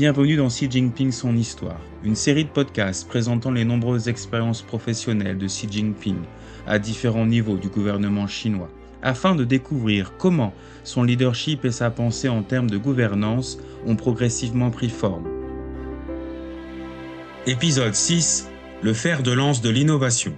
Bienvenue dans Xi Jinping Son Histoire, une série de podcasts présentant les nombreuses expériences professionnelles de Xi Jinping à différents niveaux du gouvernement chinois, afin de découvrir comment son leadership et sa pensée en termes de gouvernance ont progressivement pris forme. Épisode 6 Le fer de lance de l'innovation.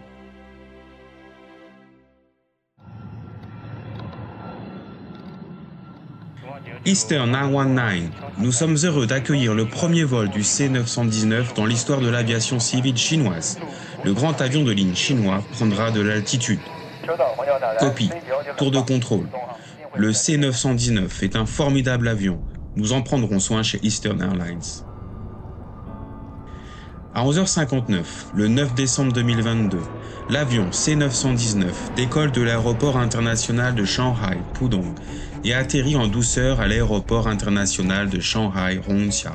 Eastern 919, nous sommes heureux d'accueillir le premier vol du C-919 dans l'histoire de l'aviation civile chinoise. Le grand avion de ligne chinois prendra de l'altitude. Copie, tour de contrôle. Le C-919 est un formidable avion. Nous en prendrons soin chez Eastern Airlines. À 11h59, le 9 décembre 2022, l'avion C-919 décolle de l'aéroport international de Shanghai, Pudong, et atterrit en douceur à l'aéroport international de Shanghai Hongqiao.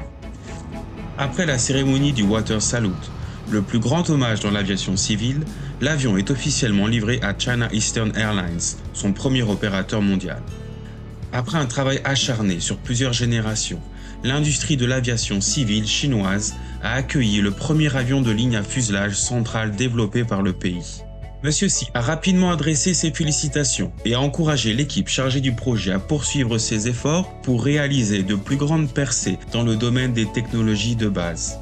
Après la cérémonie du Water Salute, le plus grand hommage dans l'aviation civile, l'avion est officiellement livré à China Eastern Airlines, son premier opérateur mondial. Après un travail acharné sur plusieurs générations, l'industrie de l'aviation civile chinoise a accueilli le premier avion de ligne à fuselage central développé par le pays. Monsieur Xi a rapidement adressé ses félicitations et a encouragé l'équipe chargée du projet à poursuivre ses efforts pour réaliser de plus grandes percées dans le domaine des technologies de base.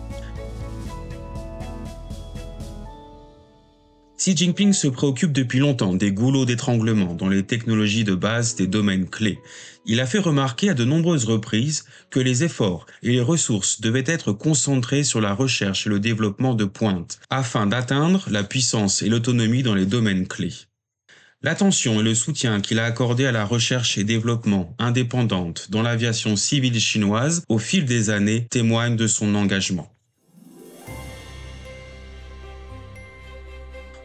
Xi Jinping se préoccupe depuis longtemps des goulots d'étranglement dans les technologies de base des domaines clés. Il a fait remarquer à de nombreuses reprises que les efforts et les ressources devaient être concentrés sur la recherche et le développement de pointe, afin d'atteindre la puissance et l'autonomie dans les domaines clés. L'attention et le soutien qu'il a accordé à la recherche et développement indépendante dans l'aviation civile chinoise au fil des années témoignent de son engagement.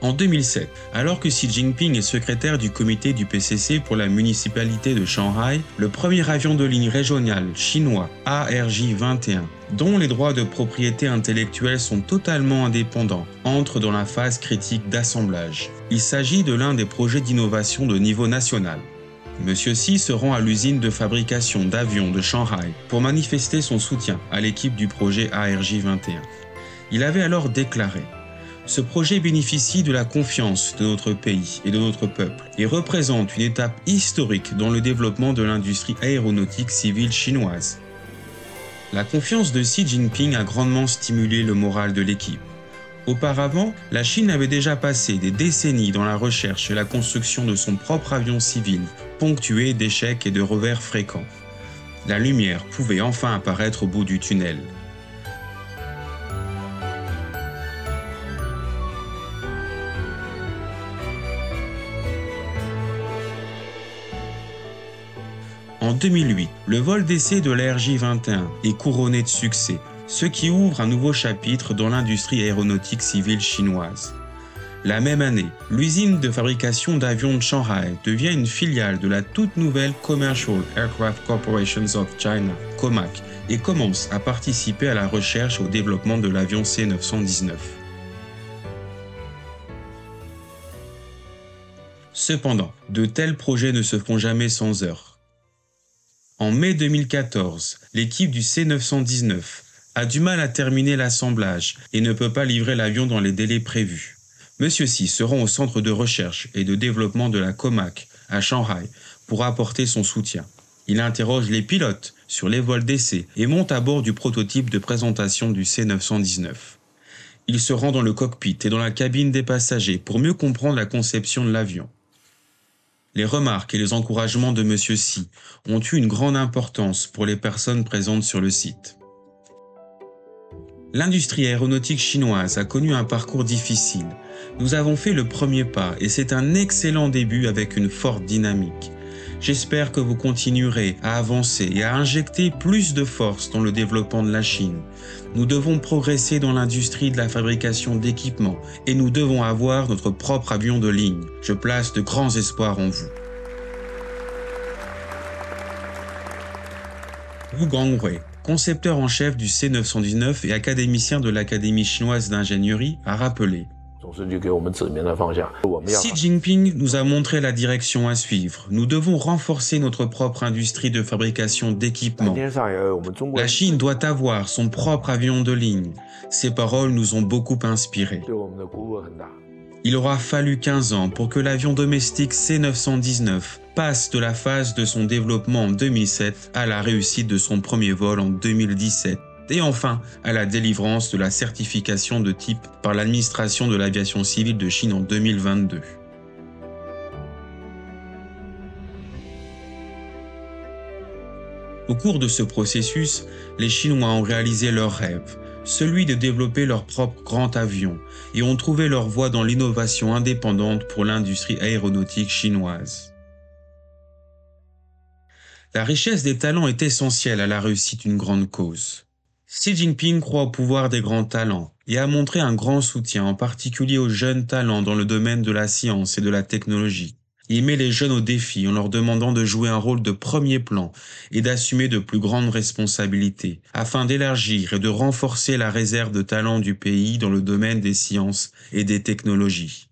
En 2007, alors que Xi Jinping est secrétaire du comité du PCC pour la municipalité de Shanghai, le premier avion de ligne régional chinois ARJ-21, dont les droits de propriété intellectuelle sont totalement indépendants, entre dans la phase critique d'assemblage. Il s'agit de l'un des projets d'innovation de niveau national. Monsieur Xi se rend à l'usine de fabrication d'avions de Shanghai pour manifester son soutien à l'équipe du projet ARJ-21. Il avait alors déclaré ce projet bénéficie de la confiance de notre pays et de notre peuple et représente une étape historique dans le développement de l'industrie aéronautique civile chinoise. La confiance de Xi Jinping a grandement stimulé le moral de l'équipe. Auparavant, la Chine avait déjà passé des décennies dans la recherche et la construction de son propre avion civil, ponctué d'échecs et de revers fréquents. La lumière pouvait enfin apparaître au bout du tunnel. En 2008, le vol d'essai de l'RJ-21 est couronné de succès, ce qui ouvre un nouveau chapitre dans l'industrie aéronautique civile chinoise. La même année, l'usine de fabrication d'avions de Shanghai devient une filiale de la toute nouvelle Commercial Aircraft Corporations of China, COMAC, et commence à participer à la recherche et au développement de l'avion C-919. Cependant, de tels projets ne se font jamais sans heurts. En mai 2014, l'équipe du C919 a du mal à terminer l'assemblage et ne peut pas livrer l'avion dans les délais prévus. Monsieur Xi se rend au centre de recherche et de développement de la COMAC à Shanghai pour apporter son soutien. Il interroge les pilotes sur les vols d'essai et monte à bord du prototype de présentation du C919. Il se rend dans le cockpit et dans la cabine des passagers pour mieux comprendre la conception de l'avion. Les remarques et les encouragements de M. Xi ont eu une grande importance pour les personnes présentes sur le site. L'industrie aéronautique chinoise a connu un parcours difficile. Nous avons fait le premier pas et c'est un excellent début avec une forte dynamique. J'espère que vous continuerez à avancer et à injecter plus de force dans le développement de la Chine. Nous devons progresser dans l'industrie de la fabrication d'équipements et nous devons avoir notre propre avion de ligne. Je place de grands espoirs en vous. Wu Gangwei, concepteur en chef du C919 et académicien de l'Académie chinoise d'ingénierie, a rappelé Xi Jinping nous a montré la direction à suivre. Nous devons renforcer notre propre industrie de fabrication d'équipements. La Chine doit avoir son propre avion de ligne. Ces paroles nous ont beaucoup inspirés. Il aura fallu 15 ans pour que l'avion domestique C919 passe de la phase de son développement en 2007 à la réussite de son premier vol en 2017 et enfin à la délivrance de la certification de type par l'administration de l'aviation civile de Chine en 2022. Au cours de ce processus, les Chinois ont réalisé leur rêve, celui de développer leur propre grand avion, et ont trouvé leur voie dans l'innovation indépendante pour l'industrie aéronautique chinoise. La richesse des talents est essentielle à la réussite d'une grande cause. Xi Jinping croit au pouvoir des grands talents et a montré un grand soutien en particulier aux jeunes talents dans le domaine de la science et de la technologie. Il met les jeunes au défi en leur demandant de jouer un rôle de premier plan et d'assumer de plus grandes responsabilités afin d'élargir et de renforcer la réserve de talents du pays dans le domaine des sciences et des technologies.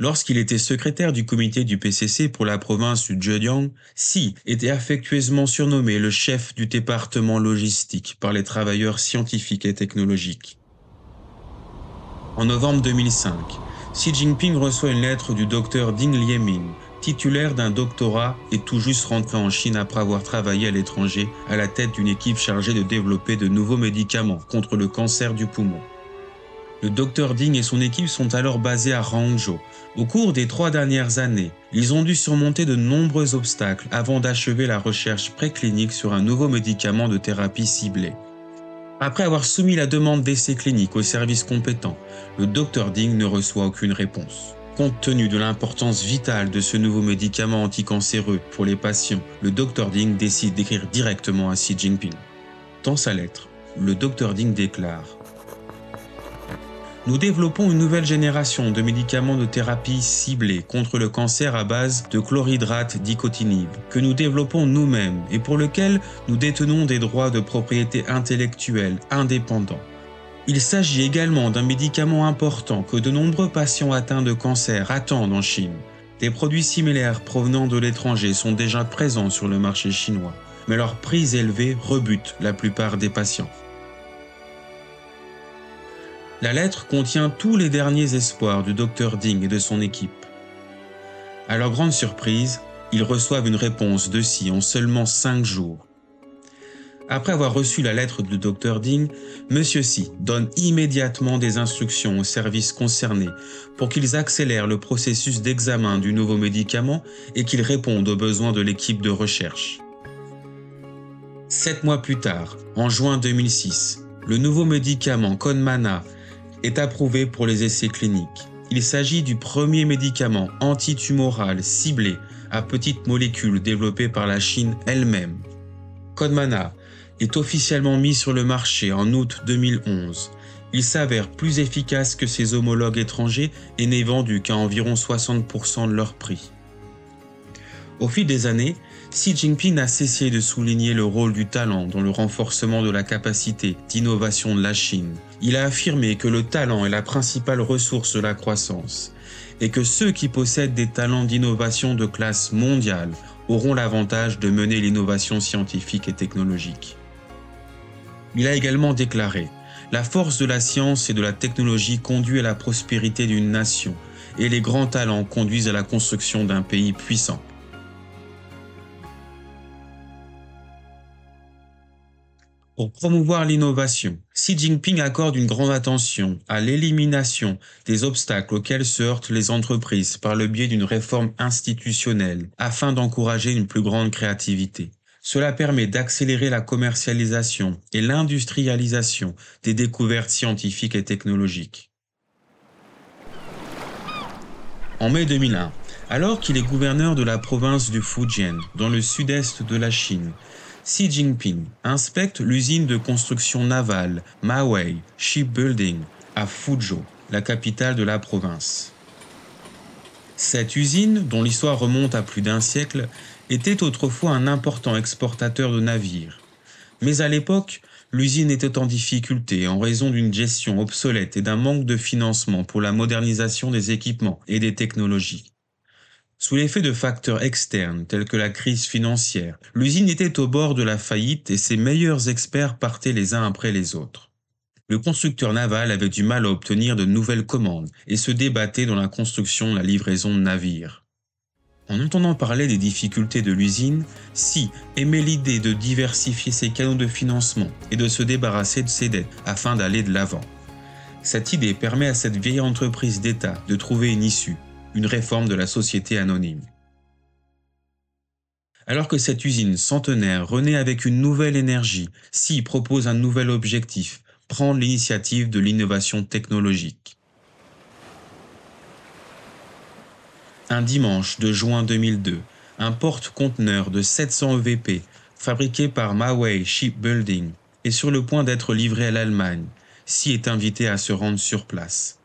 Lorsqu'il était secrétaire du comité du PCC pour la province du Zhejiang, Xi était affectueusement surnommé le chef du département logistique par les travailleurs scientifiques et technologiques. En novembre 2005, Xi Jinping reçoit une lettre du docteur Ding Lieming, titulaire d'un doctorat et tout juste rentré en Chine après avoir travaillé à l'étranger à la tête d'une équipe chargée de développer de nouveaux médicaments contre le cancer du poumon. Le docteur Ding et son équipe sont alors basés à Hangzhou. Au cours des trois dernières années, ils ont dû surmonter de nombreux obstacles avant d'achever la recherche préclinique sur un nouveau médicament de thérapie ciblée. Après avoir soumis la demande d'essai clinique au service compétent, le docteur Ding ne reçoit aucune réponse. Compte tenu de l'importance vitale de ce nouveau médicament anticancéreux pour les patients, le docteur Ding décide d'écrire directement à Xi Jinping. Dans sa lettre, le docteur Ding déclare nous développons une nouvelle génération de médicaments de thérapie ciblés contre le cancer à base de chlorhydrate dicotinide que nous développons nous-mêmes et pour lequel nous détenons des droits de propriété intellectuelle indépendants. Il s'agit également d'un médicament important que de nombreux patients atteints de cancer attendent en Chine. Des produits similaires provenant de l'étranger sont déjà présents sur le marché chinois, mais leur prix élevé rebute la plupart des patients. La lettre contient tous les derniers espoirs du docteur Ding et de son équipe. À leur grande surprise, ils reçoivent une réponse de si en seulement cinq jours. Après avoir reçu la lettre du docteur Ding, M. Si donne immédiatement des instructions aux services concernés pour qu'ils accélèrent le processus d'examen du nouveau médicament et qu'ils répondent aux besoins de l'équipe de recherche. Sept mois plus tard, en juin 2006, le nouveau médicament Conmana est approuvé pour les essais cliniques. Il s'agit du premier médicament antitumoral ciblé à petites molécules développé par la Chine elle-même. Codmana est officiellement mis sur le marché en août 2011. Il s'avère plus efficace que ses homologues étrangers et n'est vendu qu'à environ 60% de leur prix. Au fil des années, Xi Jinping n'a cessé de souligner le rôle du talent dans le renforcement de la capacité d'innovation de la Chine. Il a affirmé que le talent est la principale ressource de la croissance et que ceux qui possèdent des talents d'innovation de classe mondiale auront l'avantage de mener l'innovation scientifique et technologique. Il a également déclaré La force de la science et de la technologie conduit à la prospérité d'une nation et les grands talents conduisent à la construction d'un pays puissant. Pour promouvoir l'innovation, Xi Jinping accorde une grande attention à l'élimination des obstacles auxquels se heurtent les entreprises par le biais d'une réforme institutionnelle afin d'encourager une plus grande créativité. Cela permet d'accélérer la commercialisation et l'industrialisation des découvertes scientifiques et technologiques. En mai 2001, alors qu'il est gouverneur de la province du Fujian, dans le sud-est de la Chine, Xi Jinping inspecte l'usine de construction navale Mawei Shipbuilding à Fuzhou, la capitale de la province. Cette usine, dont l'histoire remonte à plus d'un siècle, était autrefois un important exportateur de navires. Mais à l'époque, l'usine était en difficulté en raison d'une gestion obsolète et d'un manque de financement pour la modernisation des équipements et des technologies. Sous l'effet de facteurs externes tels que la crise financière, l'usine était au bord de la faillite et ses meilleurs experts partaient les uns après les autres. Le constructeur naval avait du mal à obtenir de nouvelles commandes et se débattait dans la construction de la livraison de navires. En entendant parler des difficultés de l'usine, Si aimait l'idée de diversifier ses canaux de financement et de se débarrasser de ses dettes afin d'aller de l'avant. Cette idée permet à cette vieille entreprise d'État de trouver une issue une réforme de la société anonyme. Alors que cette usine centenaire renaît avec une nouvelle énergie, Si propose un nouvel objectif, prendre l'initiative de l'innovation technologique. Un dimanche de juin 2002, un porte-conteneur de 700 EVP, fabriqué par Mawei Shipbuilding, est sur le point d'être livré à l'Allemagne. Si est invité à se rendre sur place.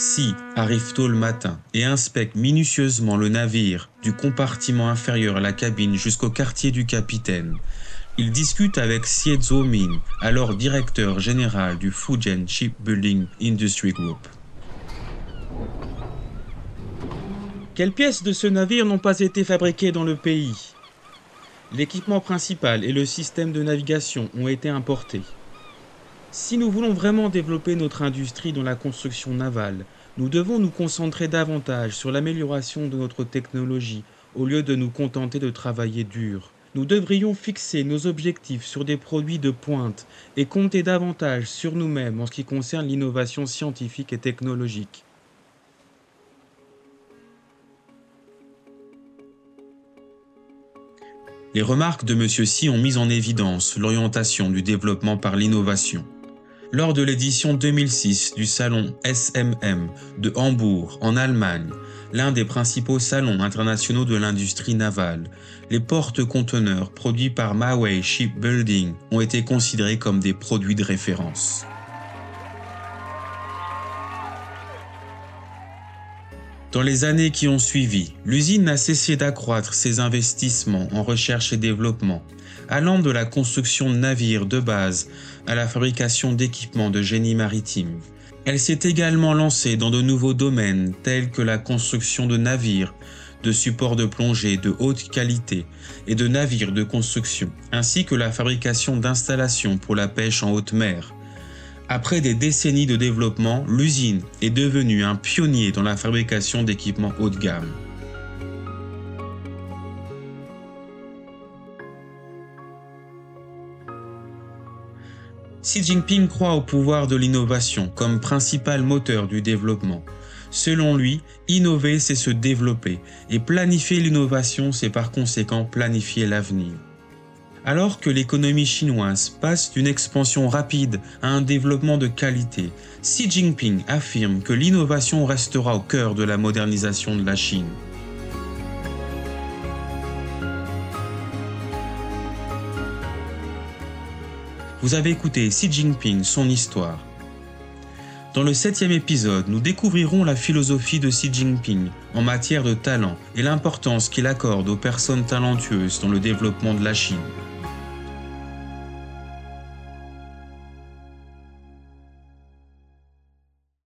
Si arrive tôt le matin et inspecte minutieusement le navire du compartiment inférieur à la cabine jusqu'au quartier du capitaine. Il discute avec Siezo Min, alors directeur général du Fujian Shipbuilding Industry Group. Quelles pièces de ce navire n'ont pas été fabriquées dans le pays? L'équipement principal et le système de navigation ont été importés. Si nous voulons vraiment développer notre industrie dans la construction navale, nous devons nous concentrer davantage sur l'amélioration de notre technologie au lieu de nous contenter de travailler dur. Nous devrions fixer nos objectifs sur des produits de pointe et compter davantage sur nous-mêmes en ce qui concerne l'innovation scientifique et technologique. Les remarques de M. Si ont mis en évidence l'orientation du développement par l'innovation lors de l'édition 2006 du salon SMM de Hambourg, en Allemagne, l'un des principaux salons internationaux de l'industrie navale, les porte-conteneurs produits par Mawei Shipbuilding ont été considérés comme des produits de référence. Dans les années qui ont suivi, l'usine n'a cessé d'accroître ses investissements en recherche et développement, allant de la construction de navires de base à la fabrication d'équipements de génie maritime. Elle s'est également lancée dans de nouveaux domaines tels que la construction de navires, de supports de plongée de haute qualité et de navires de construction, ainsi que la fabrication d'installations pour la pêche en haute mer, après des décennies de développement, l'usine est devenue un pionnier dans la fabrication d'équipements haut de gamme. Xi Jinping croit au pouvoir de l'innovation comme principal moteur du développement. Selon lui, innover, c'est se développer, et planifier l'innovation, c'est par conséquent planifier l'avenir. Alors que l'économie chinoise passe d'une expansion rapide à un développement de qualité, Xi Jinping affirme que l'innovation restera au cœur de la modernisation de la Chine. Vous avez écouté Xi Jinping, son histoire. Dans le septième épisode, nous découvrirons la philosophie de Xi Jinping en matière de talent et l'importance qu'il accorde aux personnes talentueuses dans le développement de la Chine.